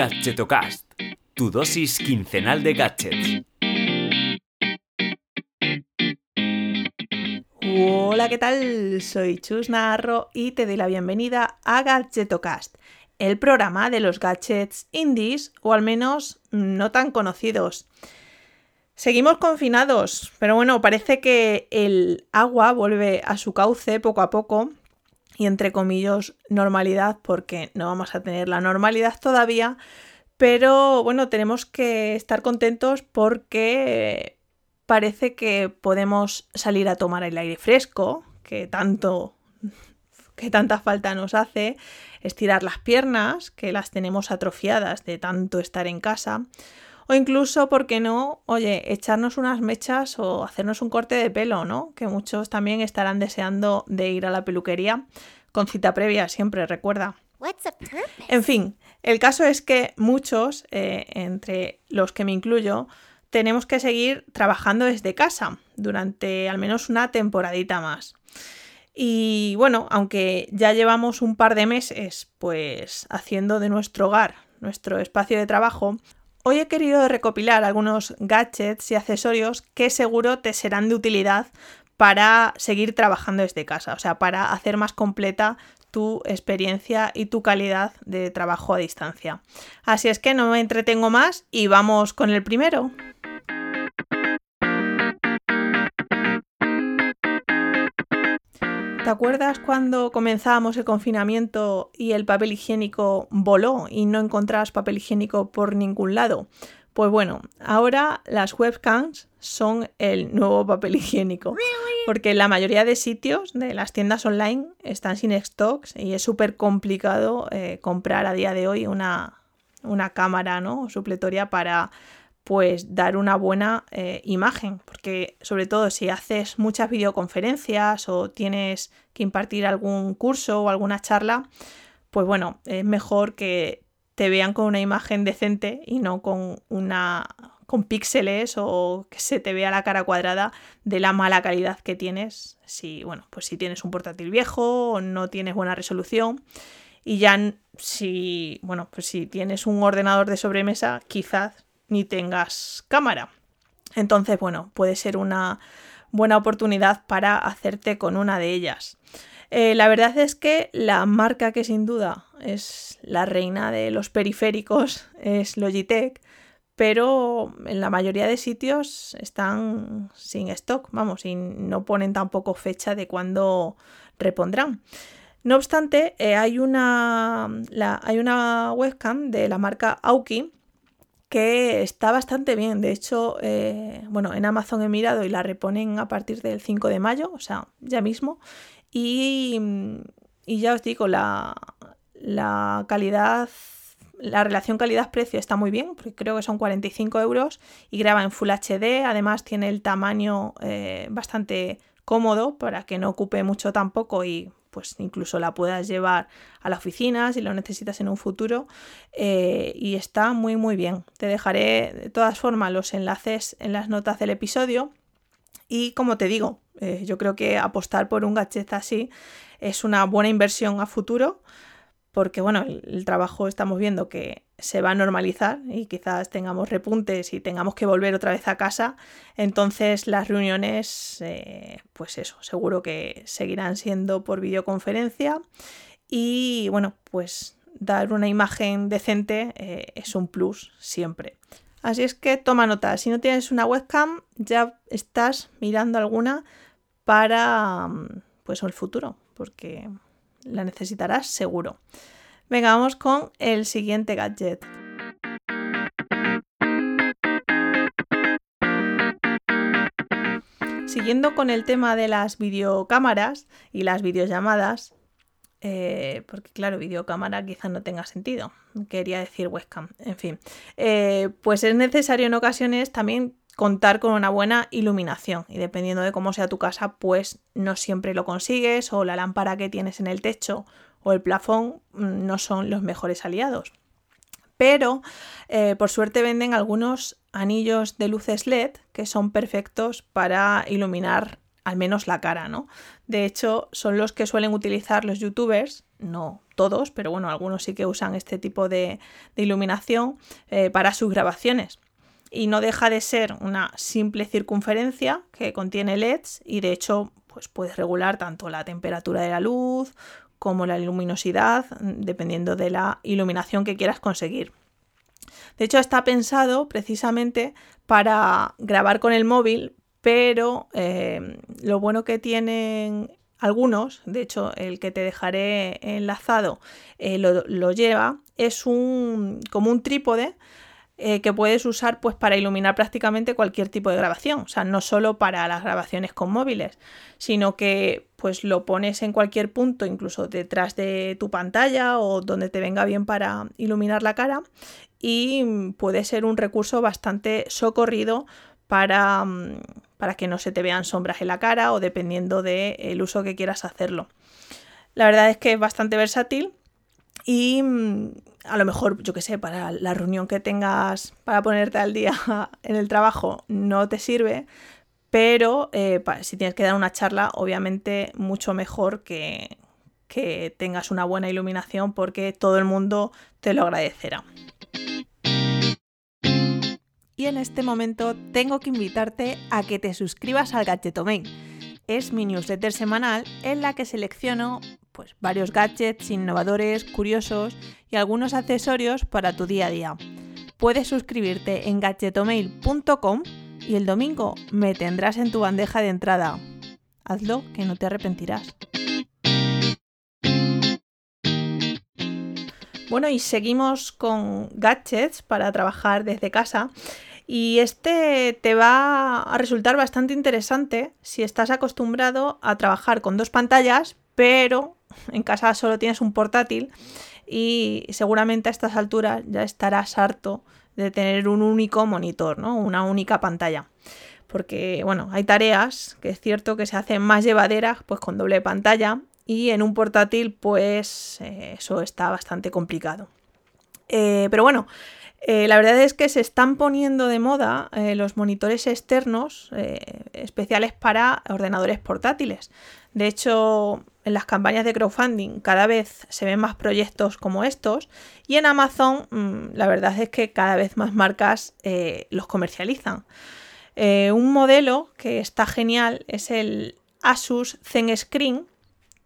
Gadgetocast, tu dosis quincenal de gadgets. Hola, ¿qué tal? Soy Chus Narro y te doy la bienvenida a Gadgetocast, el programa de los gadgets indies o al menos no tan conocidos. Seguimos confinados, pero bueno, parece que el agua vuelve a su cauce poco a poco y entre comillas normalidad porque no vamos a tener la normalidad todavía, pero bueno, tenemos que estar contentos porque parece que podemos salir a tomar el aire fresco, que tanto que tanta falta nos hace, estirar las piernas, que las tenemos atrofiadas de tanto estar en casa, o incluso, ¿por qué no? Oye, echarnos unas mechas o hacernos un corte de pelo, ¿no? Que muchos también estarán deseando de ir a la peluquería con cita previa, siempre recuerda. En fin, el caso es que muchos, eh, entre los que me incluyo, tenemos que seguir trabajando desde casa durante al menos una temporadita más. Y bueno, aunque ya llevamos un par de meses pues haciendo de nuestro hogar nuestro espacio de trabajo, Hoy he querido recopilar algunos gadgets y accesorios que seguro te serán de utilidad para seguir trabajando desde casa, o sea, para hacer más completa tu experiencia y tu calidad de trabajo a distancia. Así es que no me entretengo más y vamos con el primero. ¿Te acuerdas cuando comenzábamos el confinamiento y el papel higiénico voló y no encontrabas papel higiénico por ningún lado? Pues bueno, ahora las webcams son el nuevo papel higiénico. Porque la mayoría de sitios de las tiendas online están sin stocks y es súper complicado eh, comprar a día de hoy una, una cámara ¿no? supletoria para pues dar una buena eh, imagen, porque sobre todo si haces muchas videoconferencias o tienes que impartir algún curso o alguna charla, pues bueno, es mejor que te vean con una imagen decente y no con una con píxeles o que se te vea la cara cuadrada de la mala calidad que tienes si bueno pues si tienes un portátil viejo o no tienes buena resolución y ya si bueno pues si tienes un ordenador de sobremesa quizás ni tengas cámara. Entonces, bueno, puede ser una buena oportunidad para hacerte con una de ellas. Eh, la verdad es que la marca que sin duda es la reina de los periféricos es Logitech, pero en la mayoría de sitios están sin stock, vamos, y no ponen tampoco fecha de cuándo repondrán. No obstante, eh, hay, una, hay una webcam de la marca Auki que está bastante bien. De hecho, eh, bueno, en Amazon he mirado y la reponen a partir del 5 de mayo, o sea, ya mismo. Y, ya os digo, la, la calidad, la relación calidad-precio está muy bien, porque creo que son 45 euros y graba en Full HD. Además, tiene el tamaño eh, bastante cómodo para que no ocupe mucho tampoco y pues incluso la puedas llevar a la oficina si lo necesitas en un futuro eh, y está muy muy bien. Te dejaré de todas formas los enlaces en las notas del episodio y como te digo, eh, yo creo que apostar por un gadget así es una buena inversión a futuro porque bueno, el, trabajo estamos viendo que se va a normalizar y quizás tengamos repuntes y tengamos que volver otra vez a casa, entonces las reuniones, eh, pues eso, seguro que seguirán siendo por videoconferencia y bueno, pues dar una imagen decente eh, es un plus siempre. Así es que toma nota, si no tienes una webcam ya estás mirando alguna para mm, pues el futuro, porque la necesitarás seguro. Venga, vamos con el siguiente gadget. Siguiendo con el tema de las videocámaras y las videollamadas, eh, porque claro, videocámara quizás no tenga sentido, quería decir webcam, en fin, eh, pues es necesario en ocasiones también contar con una buena iluminación y dependiendo de cómo sea tu casa, pues no siempre lo consigues o la lámpara que tienes en el techo o el plafón mm, no son los mejores aliados. Pero eh, por suerte venden algunos anillos de luces LED que son perfectos para iluminar al menos la cara, ¿no? De hecho, son los que suelen utilizar los youtubers, no todos, pero bueno, algunos sí que usan este tipo de, iluminación eh, para sus grabaciones. Y no deja de ser una simple circunferencia que contiene LEDs y de hecho pues puedes regular tanto la temperatura de la luz como la luminosidad, dependiendo de la iluminación que quieras conseguir. De hecho, está pensado precisamente para grabar con el móvil, pero eh, lo bueno que tienen algunos, de hecho el que te dejaré enlazado eh, lo, lleva, es un, como un trípode eh, que puedes usar pues, para iluminar prácticamente cualquier tipo de grabación, o sea, no solo para las grabaciones con móviles, sino que pues lo pones en cualquier punto, incluso detrás de tu pantalla o donde te venga bien para iluminar la cara y puede ser un recurso bastante socorrido para, mm, para que no se te vean sombras en la cara o dependiendo del uso que quieras hacerlo. La verdad es que es bastante versátil y mm, a lo mejor, yo que sé, para la reunión que tengas para ponerte al día en el trabajo no te sirve, pero eh, si tienes que dar una charla, obviamente mucho mejor que, que tengas una buena iluminación porque todo el mundo te lo agradecerá. Y en este momento tengo que invitarte a que te suscribas al Gadgetomain. Es mi newsletter semanal en la que selecciono pues, varios gadgets innovadores, curiosos y algunos accesorios para tu día a día. Puedes suscribirte en gadgetomail.com y el domingo me tendrás en tu bandeja de entrada. Hazlo que no te arrepentirás. Bueno, y seguimos con gadgets para trabajar desde casa. Y este te va a resultar bastante interesante si estás acostumbrado a trabajar con dos pantallas, pero en casa solo tienes un portátil y seguramente a estas alturas ya estarás harto de tener un único monitor, ¿no? Una única pantalla. Porque, bueno, hay tareas que es cierto que se hacen más llevaderas pues con doble pantalla y en un portátil pues eh, eso está bastante complicado. Eh, pero bueno, eh, la verdad es que se están poniendo de moda los monitores externos especiales para ordenadores portátiles. De hecho, en las campañas de crowdfunding cada vez se ven más proyectos como estos y en Amazon mm, la verdad es que cada vez más marcas los comercializan. un modelo que está genial es el Asus ZenScreen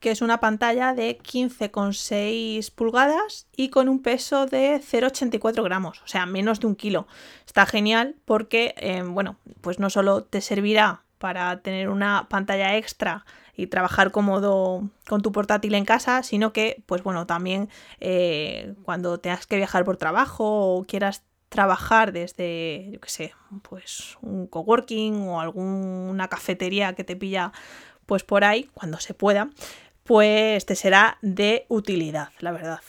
que es una pantalla de 15,6 pulgadas y con un peso de 0,84 gramos, o sea, menos de un kilo. Está genial porque, eh, bueno, pues no solo te servirá para tener una pantalla extra y trabajar cómodo con tu portátil en casa, sino que, pues bueno, también eh, cuando tengas que viajar por trabajo o quieras trabajar desde, yo qué sé, pues un coworking o alguna cafetería que te pilla pues por ahí, cuando se pueda, pues te será de utilidad, la verdad.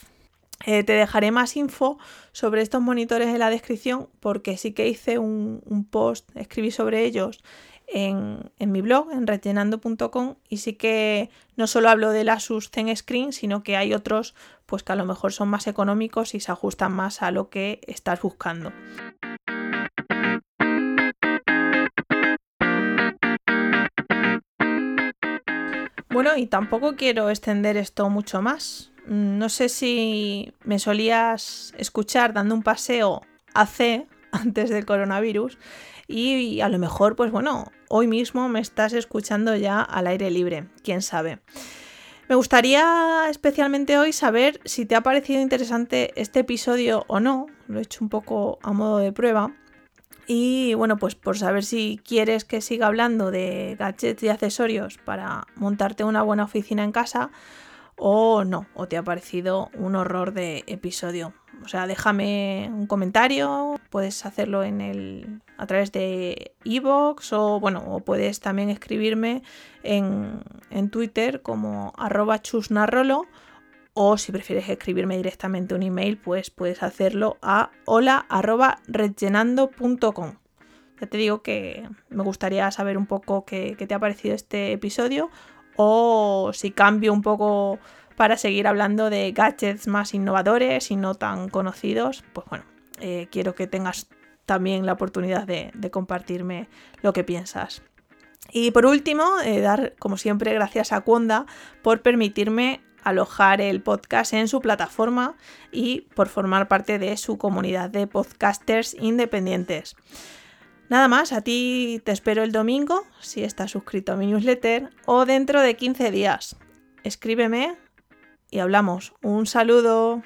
Eh, te dejaré más info sobre estos monitores en la descripción porque sí que hice un, post, escribí sobre ellos en, mi blog, en rellenando.com y sí que no solo hablo del Asus Zen Screen, sino que hay otros pues que a lo mejor son más económicos y se ajustan más a lo que estás buscando. Bueno, y tampoco quiero extender esto mucho más. Mm, no sé si me solías escuchar dando un paseo hace antes del coronavirus y a lo mejor, pues bueno, hoy mismo me estás escuchando ya al aire libre, quién sabe. Me gustaría especialmente hoy saber si te ha parecido interesante este episodio o no, lo he hecho un poco a modo de prueba. Y bueno, pues por saber si quieres que siga hablando de gadgets y accesorios para montarte una buena oficina en casa o no, o te ha parecido un horror de episodio. O sea, déjame un comentario, puedes hacerlo en el, a través de iVoox o bueno, o puedes también escribirme en, en Twitter como arroba chusnarrolo o si prefieres escribirme directamente un email, pues puedes hacerlo a hola.rellenando.com. Ya te digo que me gustaría saber un poco qué, te ha parecido este episodio o si cambio un poco para seguir hablando de gadgets más innovadores y no tan conocidos, pues bueno, eh, quiero que tengas también la oportunidad de compartirme lo que piensas. Y por último, eh, dar como siempre gracias a Conda por permitirme alojar el podcast en su plataforma y por formar parte de su comunidad de podcasters independientes. Nada más, a ti te espero el domingo, si estás suscrito a mi newsletter, o dentro de 15 días. Escríbeme y hablamos. Un saludo.